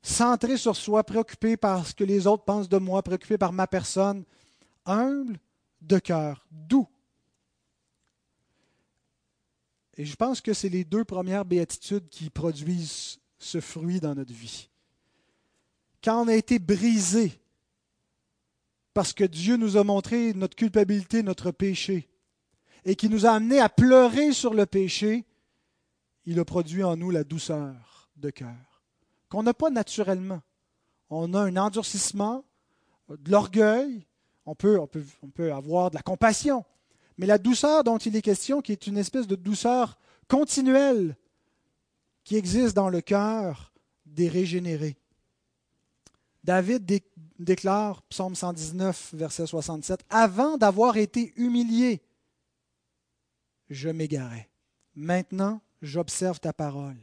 centré sur soi, préoccupé par ce que les autres pensent de moi, préoccupé par ma personne. Humble de cœur, doux. Et je pense que c'est les deux premières béatitudes qui produisent ce fruit dans notre vie. Quand on a été brisé, parce que Dieu nous a montré notre culpabilité, notre péché, et qui nous a amené à pleurer sur le péché, il a produit en nous la douceur de cœur, qu'on n'a pas naturellement. On a un endurcissement, de l'orgueil, on peut, avoir de la compassion, mais la douceur dont il est question, qui est une espèce de douceur continuelle qui existe dans le cœur des régénérés. David déclare, psaume 119, verset 67, Avant d'avoir été humilié, je m'égarais. Maintenant, j'observe ta parole.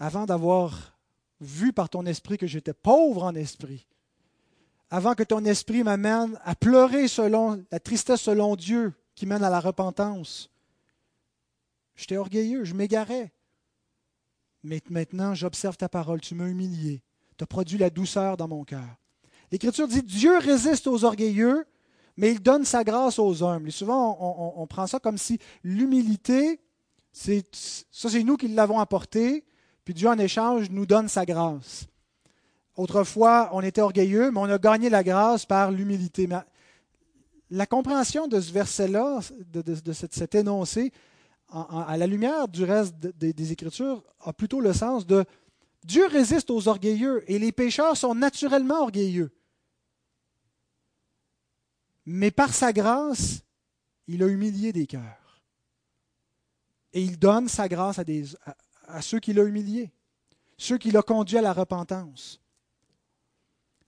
Avant d'avoir vu par ton esprit que j'étais pauvre en esprit, avant que ton esprit m'amène à pleurer selon la tristesse selon Dieu qui mène à la repentance, j'étais orgueilleux, je m'égarais. Mais maintenant, j'observe ta parole, tu m'as humilié, tu as produit la douceur dans mon cœur. L'Écriture dit Dieu résiste aux orgueilleux, mais il donne sa grâce aux humbles. Et souvent, on, prend ça comme si l'humilité, ça c'est nous qui l'avons apporté, Dieu en échange nous donne sa grâce. Autrefois, on était orgueilleux, mais on a gagné la grâce par l'humilité. la compréhension de ce verset-là, de, cet, énoncé, à la lumière du reste des Écritures, a plutôt le sens de Dieu résiste aux orgueilleux et les pécheurs sont naturellement orgueilleux. Mais par sa grâce, il a humilié des cœurs. Et il donne sa grâce à, des, ceux qu'il a humiliés, ceux qu'il a conduits à la repentance.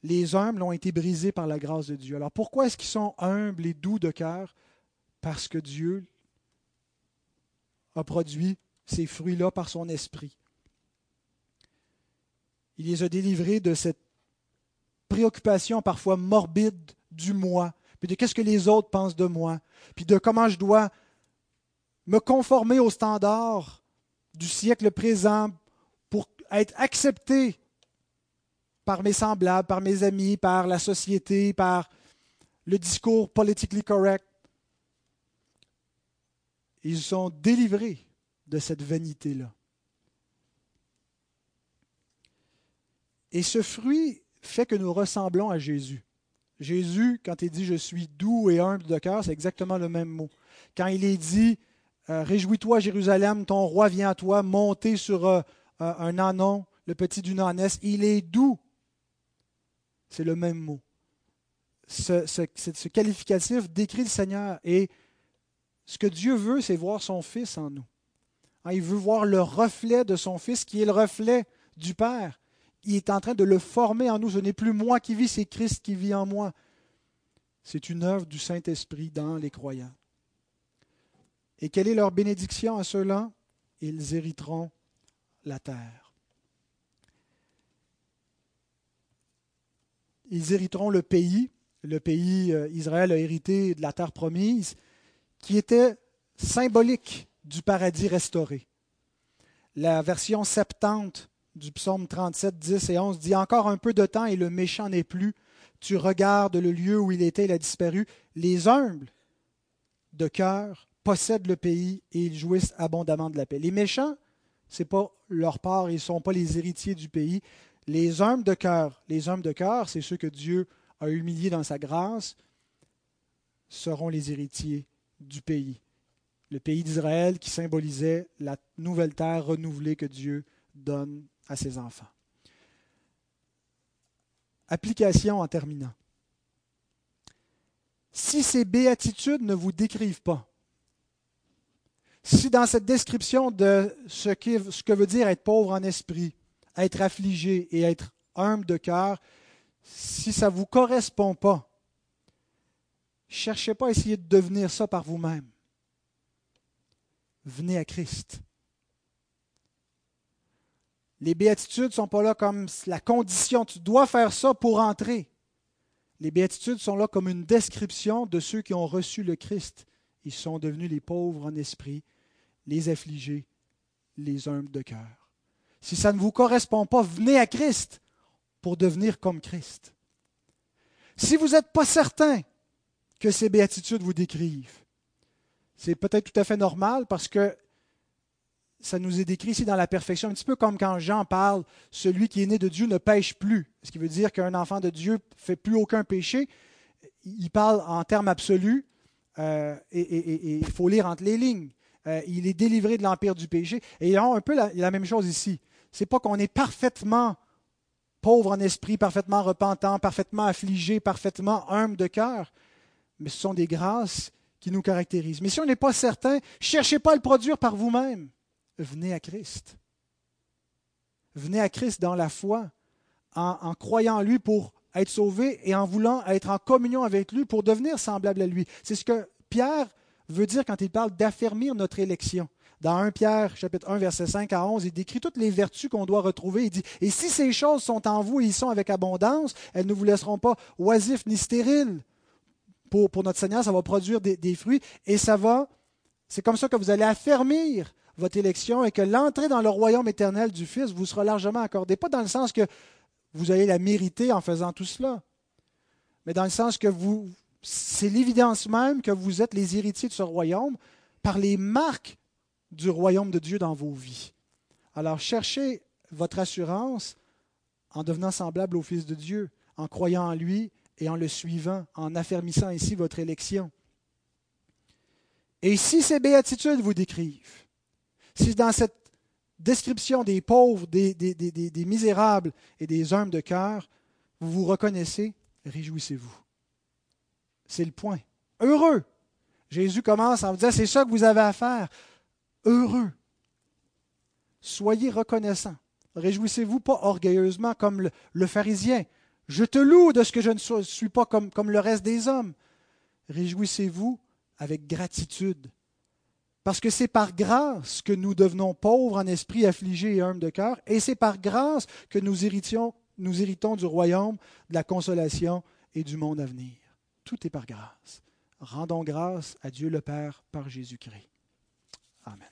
Les humbles ont été brisés par la grâce de Dieu. Alors pourquoi est-ce qu'ils sont humbles et doux de cœur? Parce que Dieu a produit ces fruits-là par son esprit. Il les a délivrés de cette préoccupation parfois morbide du moi, puis de qu'est-ce que les autres pensent de moi, puis de comment je dois me conformer aux standards du siècle présent pour être accepté par mes semblables, par mes amis, par la société, par le discours politically correct. Ils sont délivrés de cette vanité-là. Et ce fruit fait que nous ressemblons à Jésus. Jésus, quand il dit Je suis doux et humble de cœur, c'est exactement le même mot. Quand il est dit Réjouis-toi, Jérusalem, ton roi vient à toi, monté sur euh, euh, un anon, le petit d'une ânesse, il est doux. C'est le même mot. Ce, ce, qualificatif décrit le Seigneur. Et ce que Dieu veut, c'est voir son Fils en nous. Hein, il veut voir le reflet de son Fils qui est le reflet du Père. Il est en train de le former en nous. Ce n'est plus moi qui vis, c'est Christ qui vit en moi. C'est une œuvre du Saint-Esprit dans les croyants. Et quelle est leur bénédiction à ceux-là? Ils hériteront la terre. Ils hériteront le pays. Le pays, euh, Israël a hérité de la terre promise, qui était symbolique du paradis restauré. La version 70 du psaume 37, 10 et 11 dit Encore un peu de temps et le méchant n'est plus. Tu regardes le lieu où il était, il a disparu. Les humbles de cœur possèdent le pays et ils jouissent abondamment de la paix. Les méchants, ce n'est pas leur part, ils ne sont pas les héritiers du pays. Les humbles de cœur, les hommes de cœur, c'est ceux que Dieu a humiliés dans sa grâce, seront les héritiers du pays. Le pays d'Israël qui symbolisait la nouvelle terre renouvelée que Dieu donne à ses enfants. Application en terminant. si ces béatitudes ne vous décrivent pas, si dans cette description de ce, que veut dire être pauvre en esprit, être affligé et être humble de cœur, si ça ne vous correspond pas, cherchez pas à essayer de devenir ça par vous-même. Venez à Christ. Les béatitudes ne sont pas là comme la condition, tu dois faire ça pour entrer. Les béatitudes sont là comme une description de ceux qui ont reçu le Christ. Ils sont devenus les pauvres en esprit, les affligés, les humbles de cœur. Si ça ne vous correspond pas, venez à Christ pour devenir comme Christ. Si vous n'êtes pas certain que ces béatitudes vous décrivent, c'est peut-être tout à fait normal parce que ça nous est décrit ici dans la perfection, un petit peu comme quand Jean parle, celui qui est né de Dieu ne pêche plus. Ce qui veut dire qu'un enfant de Dieu ne fait plus aucun péché. Il parle en termes absolus euh, et il faut lire entre les lignes. Euh, il est délivré de l'empire du péché. Et il y a un peu la, même chose ici. C'est pas qu'on est parfaitement pauvre en esprit, parfaitement repentant, parfaitement affligé, parfaitement humble de cœur, mais ce sont des grâces qui nous caractérisent. Mais si on n'est pas certain, cherchez pas à le produire par vous-même. Venez à Christ. Venez à Christ dans la foi, en croyant en lui pour être sauvé et en voulant être en communion avec lui pour devenir semblable à lui. C'est ce que Pierre veut dire quand il parle d'affermir notre élection. Dans 1 Pierre, chapitre 1, verset 5 à 11, il décrit toutes les vertus qu'on doit retrouver. Il dit, Et si ces choses sont en vous et ils sont avec abondance, elles ne vous laisseront pas oisifs ni stériles. Pour, pour notre Seigneur, ça va produire des, des fruits et ça va, c'est comme ça que vous allez affermir votre élection et que l'entrée dans le royaume éternel du Fils vous sera largement accordée. Pas dans le sens que vous allez la mériter en faisant tout cela, mais dans le sens que vous, c'est l'évidence même que vous êtes les héritiers de ce royaume par les marques du royaume de Dieu dans vos vies. Alors cherchez votre assurance en devenant semblable au Fils de Dieu, en croyant en lui et en le suivant, en affermissant ainsi votre élection. Et si ces béatitudes vous décrivent, si dans cette description des pauvres, des, misérables et des hommes de cœur, vous vous reconnaissez, réjouissez-vous. C'est le point. Heureux. Jésus commence en vous disant, c'est ça que vous avez à faire. Heureux. Soyez reconnaissants. Réjouissez-vous pas orgueilleusement comme le, pharisien. Je te loue de ce que je ne suis pas comme, le reste des hommes. Réjouissez-vous avec gratitude. Parce que c'est par grâce que nous devenons pauvres en esprit, affligés et humbles de cœur, et c'est par grâce que nous, héritions, nous héritons du royaume, de la consolation et du monde à venir. Tout est par grâce. Rendons grâce à Dieu le Père par Jésus-Christ. Amen.